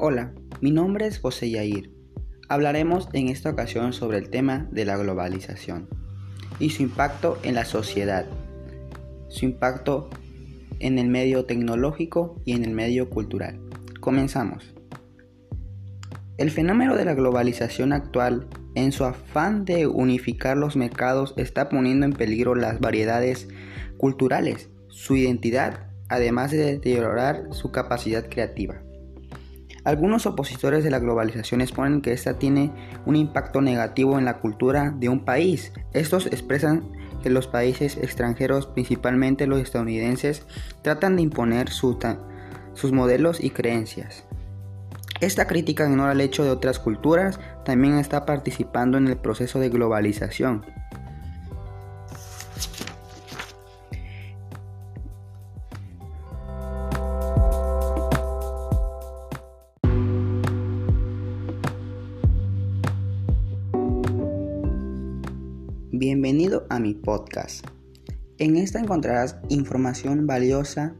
Hola, mi nombre es José Yair. Hablaremos en esta ocasión sobre el tema de la globalización y su impacto en la sociedad, su impacto en el medio tecnológico y en el medio cultural. Comenzamos. El fenómeno de la globalización actual, en su afán de unificar los mercados, está poniendo en peligro las variedades culturales, su identidad, además de deteriorar su capacidad creativa. Algunos opositores de la globalización exponen que esta tiene un impacto negativo en la cultura de un país. Estos expresan que los países extranjeros, principalmente los estadounidenses, tratan de imponer sus modelos y creencias. Esta crítica ignora el hecho de otras culturas, también está participando en el proceso de globalización. En esta encontrarás información valiosa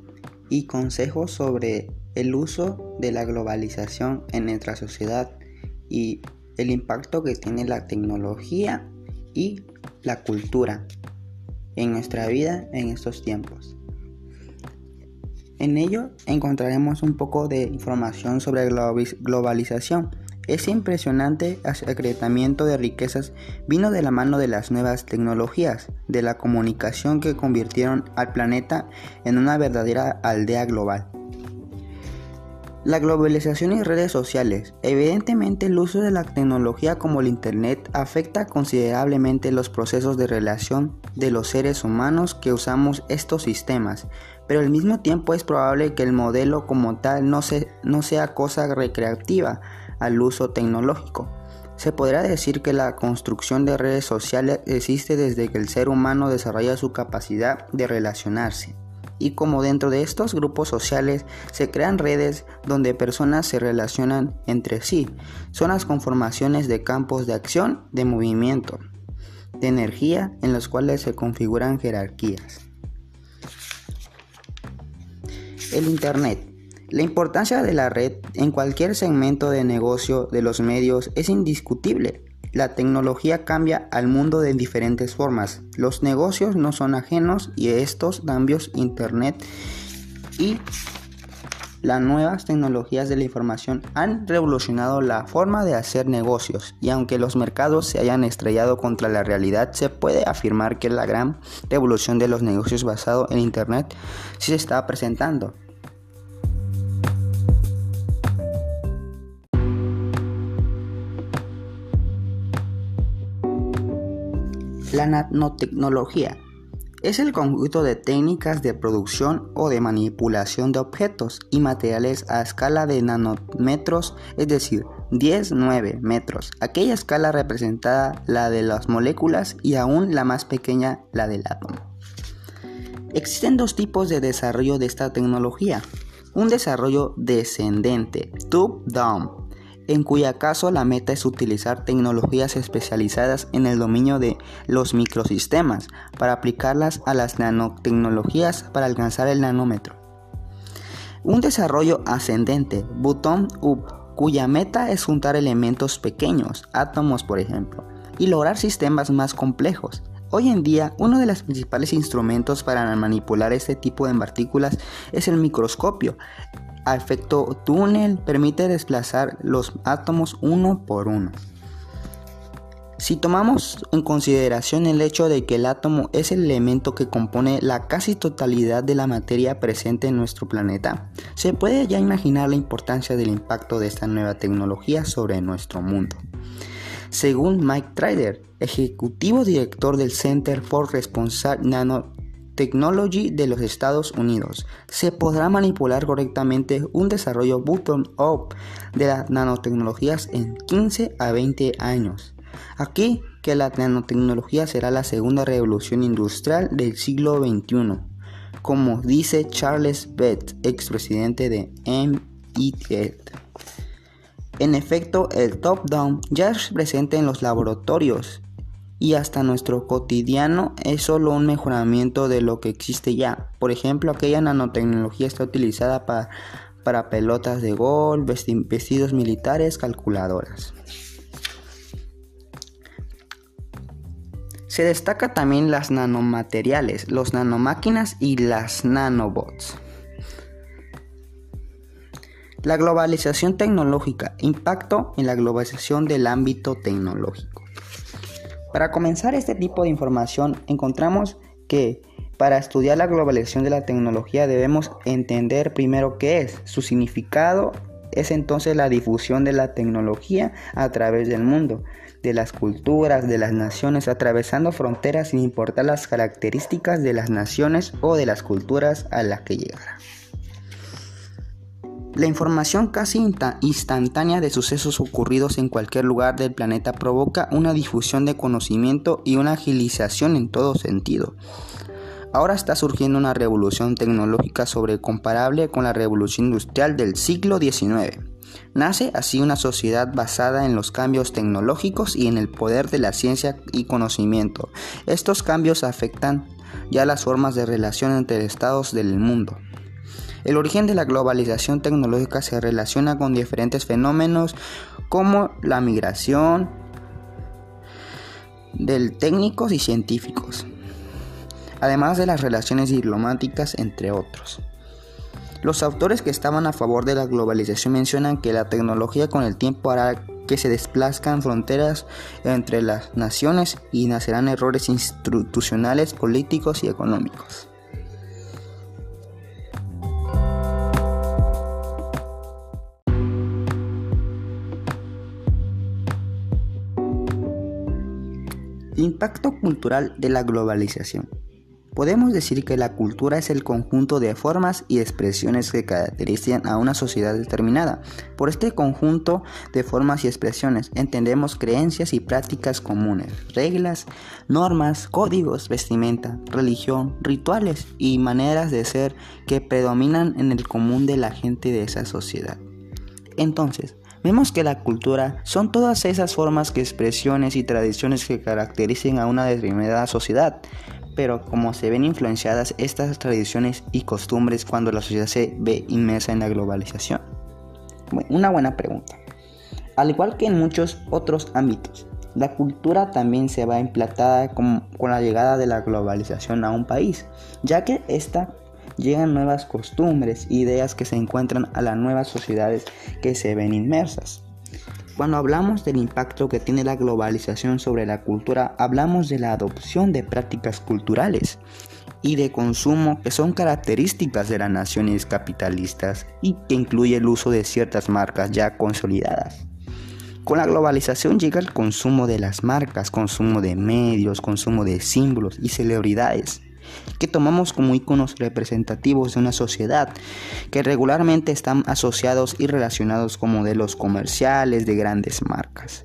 y consejos sobre el uso de la globalización en nuestra sociedad y el impacto que tiene la tecnología y la cultura en nuestra vida en estos tiempos. En ello encontraremos un poco de información sobre globalización ese impresionante acrecimiento de riquezas vino de la mano de las nuevas tecnologías, de la comunicación que convirtieron al planeta en una verdadera aldea global. La globalización y redes sociales. Evidentemente el uso de la tecnología como el Internet afecta considerablemente los procesos de relación de los seres humanos que usamos estos sistemas, pero al mismo tiempo es probable que el modelo como tal no, no sea cosa recreativa, al uso tecnológico. Se podrá decir que la construcción de redes sociales existe desde que el ser humano desarrolla su capacidad de relacionarse. Y como dentro de estos grupos sociales se crean redes donde personas se relacionan entre sí, son las conformaciones de campos de acción, de movimiento, de energía en los cuales se configuran jerarquías. El Internet la importancia de la red en cualquier segmento de negocio de los medios es indiscutible. La tecnología cambia al mundo de diferentes formas. Los negocios no son ajenos y estos cambios Internet y las nuevas tecnologías de la información han revolucionado la forma de hacer negocios y aunque los mercados se hayan estrellado contra la realidad, se puede afirmar que la gran revolución de los negocios basado en Internet sí se está presentando. La nanotecnología es el conjunto de técnicas de producción o de manipulación de objetos y materiales a escala de nanómetros, es decir, 10-9 metros. Aquella escala representada la de las moléculas y aún la más pequeña la del átomo. Existen dos tipos de desarrollo de esta tecnología. Un desarrollo descendente, top-down, en cuya caso la meta es utilizar tecnologías especializadas en el dominio de los microsistemas para aplicarlas a las nanotecnologías para alcanzar el nanómetro. Un desarrollo ascendente, bottom up, cuya meta es juntar elementos pequeños, átomos por ejemplo, y lograr sistemas más complejos. Hoy en día, uno de los principales instrumentos para manipular este tipo de partículas es el microscopio, a efecto túnel permite desplazar los átomos uno por uno. Si tomamos en consideración el hecho de que el átomo es el elemento que compone la casi totalidad de la materia presente en nuestro planeta, se puede ya imaginar la importancia del impacto de esta nueva tecnología sobre nuestro mundo. Según Mike Trader, ejecutivo director del Center for Responsible Nano Technology de los Estados Unidos. Se podrá manipular correctamente un desarrollo bottom-up de las nanotecnologías en 15 a 20 años. Aquí que la nanotecnología será la segunda revolución industrial del siglo XXI, como dice Charles Bett, expresidente de MIT. En efecto, el top-down ya es presente en los laboratorios y hasta nuestro cotidiano es solo un mejoramiento de lo que existe ya. Por ejemplo, aquella nanotecnología está utilizada para, para pelotas de gol, vestidos militares, calculadoras. Se destaca también las nanomateriales, los nanomáquinas y las nanobots. La globalización tecnológica, impacto en la globalización del ámbito tecnológico. Para comenzar este tipo de información encontramos que para estudiar la globalización de la tecnología debemos entender primero qué es, su significado es entonces la difusión de la tecnología a través del mundo, de las culturas, de las naciones, atravesando fronteras sin importar las características de las naciones o de las culturas a las que llegará. La información casi instantánea de sucesos ocurridos en cualquier lugar del planeta provoca una difusión de conocimiento y una agilización en todo sentido. Ahora está surgiendo una revolución tecnológica sobrecomparable con la revolución industrial del siglo XIX. Nace así una sociedad basada en los cambios tecnológicos y en el poder de la ciencia y conocimiento. Estos cambios afectan ya las formas de relación entre estados del mundo. El origen de la globalización tecnológica se relaciona con diferentes fenómenos como la migración de técnicos y científicos, además de las relaciones diplomáticas entre otros. Los autores que estaban a favor de la globalización mencionan que la tecnología con el tiempo hará que se desplazcan fronteras entre las naciones y nacerán errores institucionales, políticos y económicos. Impacto cultural de la globalización. Podemos decir que la cultura es el conjunto de formas y expresiones que caracterizan a una sociedad determinada. Por este conjunto de formas y expresiones entendemos creencias y prácticas comunes, reglas, normas, códigos, vestimenta, religión, rituales y maneras de ser que predominan en el común de la gente de esa sociedad. Entonces, Vemos que la cultura son todas esas formas, que expresiones y tradiciones que caracterizan a una determinada sociedad, pero como se ven influenciadas estas tradiciones y costumbres cuando la sociedad se ve inmersa en la globalización. una buena pregunta. Al igual que en muchos otros ámbitos, la cultura también se va emplatada con, con la llegada de la globalización a un país, ya que esta llegan nuevas costumbres, ideas que se encuentran a las nuevas sociedades que se ven inmersas. Cuando hablamos del impacto que tiene la globalización sobre la cultura, hablamos de la adopción de prácticas culturales y de consumo que son características de las naciones capitalistas y que incluye el uso de ciertas marcas ya consolidadas. Con la globalización llega el consumo de las marcas, consumo de medios, consumo de símbolos y celebridades que tomamos como iconos representativos de una sociedad, que regularmente están asociados y relacionados con modelos comerciales de grandes marcas.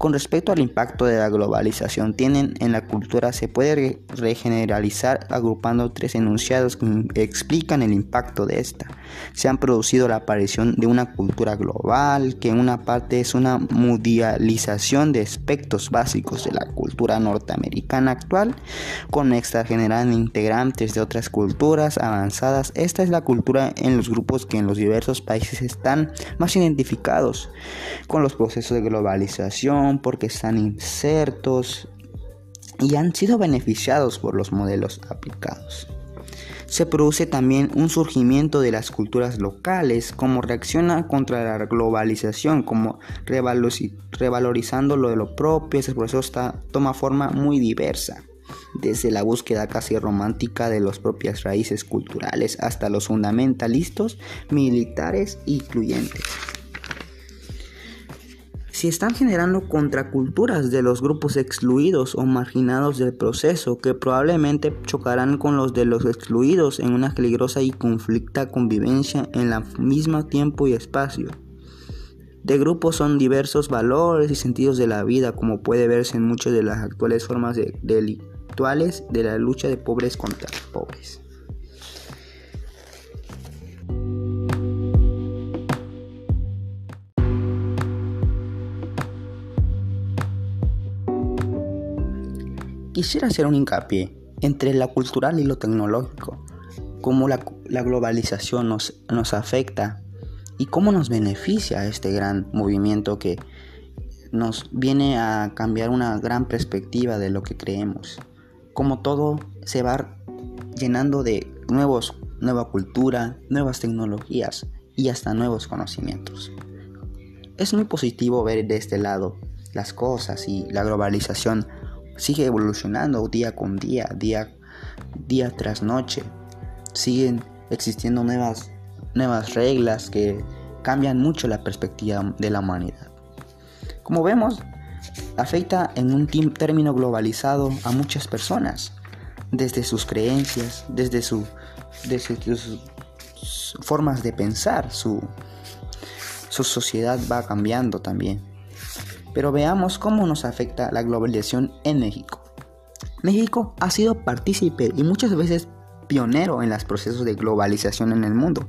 Con respecto al impacto de la globalización tienen en la cultura se puede regeneralizar agrupando tres enunciados que explican el impacto de esta. Se han producido la aparición de una cultura global, que en una parte es una mundialización de aspectos básicos de la cultura norteamericana actual, con extra generando integrantes de otras culturas avanzadas. Esta es la cultura en los grupos que en los diversos países están más identificados con los procesos de globalización porque están insertos y han sido beneficiados por los modelos aplicados. Se produce también un surgimiento de las culturas locales como reacciona contra la globalización, como revalorizando lo de lo propio. Ese proceso está, toma forma muy diversa, desde la búsqueda casi romántica de las propias raíces culturales hasta los fundamentalistas militares incluyentes si están generando contraculturas de los grupos excluidos o marginados del proceso que probablemente chocarán con los de los excluidos en una peligrosa y conflicta convivencia en el mismo tiempo y espacio. De grupos son diversos valores y sentidos de la vida, como puede verse en muchas de las actuales formas de, delictuales de la lucha de pobres contra pobres. Quisiera hacer un hincapié entre lo cultural y lo tecnológico. cómo la, globalización nos, afecta y cómo nos beneficia este gran movimiento que nos viene a cambiar una gran perspectiva de lo que creemos. Como todo se va llenando de nuevos, nueva cultura, nuevas tecnologías y hasta nuevos conocimientos. Es muy positivo ver de este lado las cosas y la globalización sigue evolucionando día con día, día, día tras noche. Siguen existiendo nuevas, nuevas reglas que cambian mucho la perspectiva de la humanidad. Como vemos, afecta en un término globalizado a muchas personas, desde sus creencias, desde, desde sus formas de pensar, su, su sociedad va cambiando también. Pero veamos cómo nos afecta la globalización en México. México ha sido partícipe y muchas veces pionero en los procesos de globalización en el mundo.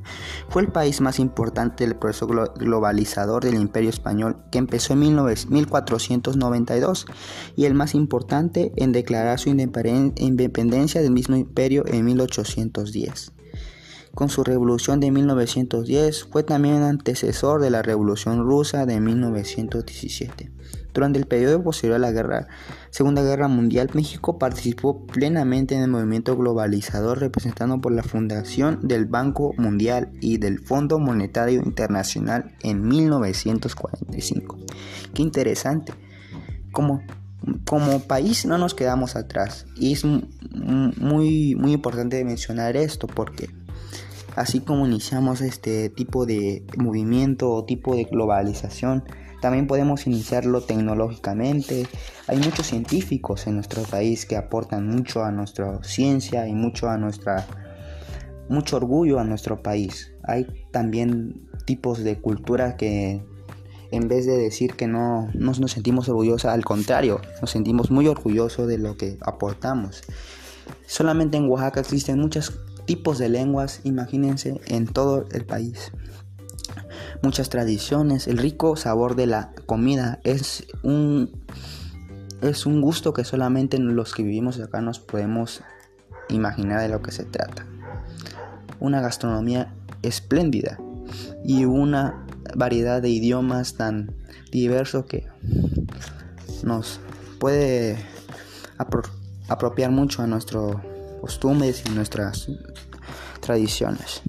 Fue el país más importante del proceso globalizador del Imperio Español que empezó en 1492 y el más importante en declarar su independencia del mismo imperio en 1810. Con su revolución de 1910 fue también antecesor de la Revolución Rusa de 1917. Durante el periodo posterior a la Segunda Guerra Mundial, México participó plenamente en el movimiento globalizador representado por la fundación del Banco Mundial y del Fondo Monetario Internacional en 1945. Qué interesante. Como, como país no nos quedamos atrás y es muy, muy importante mencionar esto porque así como iniciamos este tipo de movimiento o tipo de globalización, también podemos iniciarlo tecnológicamente. Hay muchos científicos en nuestro país que aportan mucho a nuestra ciencia y mucho a nuestra mucho orgullo a nuestro país. Hay también tipos de cultura que en vez de decir que no, no nos sentimos orgullosos, al contrario, nos sentimos muy orgullosos de lo que aportamos. Solamente en Oaxaca existen muchos tipos de lenguas, imagínense, en todo el país muchas tradiciones, el rico sabor de la comida es un es un gusto que solamente los que vivimos acá nos podemos imaginar de lo que se trata. Una gastronomía espléndida y una variedad de idiomas tan diverso que nos puede apropiar mucho a nuestros costumbres y nuestras tradiciones.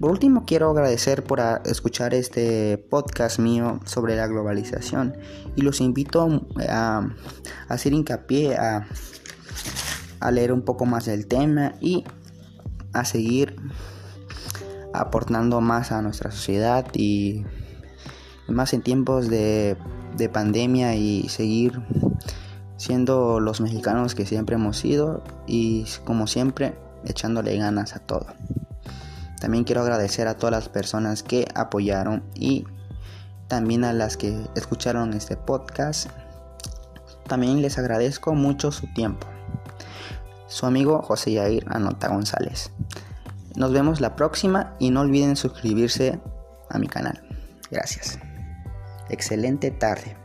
Por último, quiero agradecer por escuchar este podcast mío sobre la globalización y los invito a, hacer hincapié a, leer un poco más del tema y a seguir aportando más a nuestra sociedad y más en tiempos de, de pandemia y seguir siendo los mexicanos que siempre hemos sido y como siempre echándole ganas a todo. También quiero agradecer a todas las personas que apoyaron y también a las que escucharon este podcast. También les agradezco mucho su tiempo. Su amigo José Yair Anota González. Nos vemos la próxima y no olviden suscribirse a mi canal. Gracias. Excelente tarde.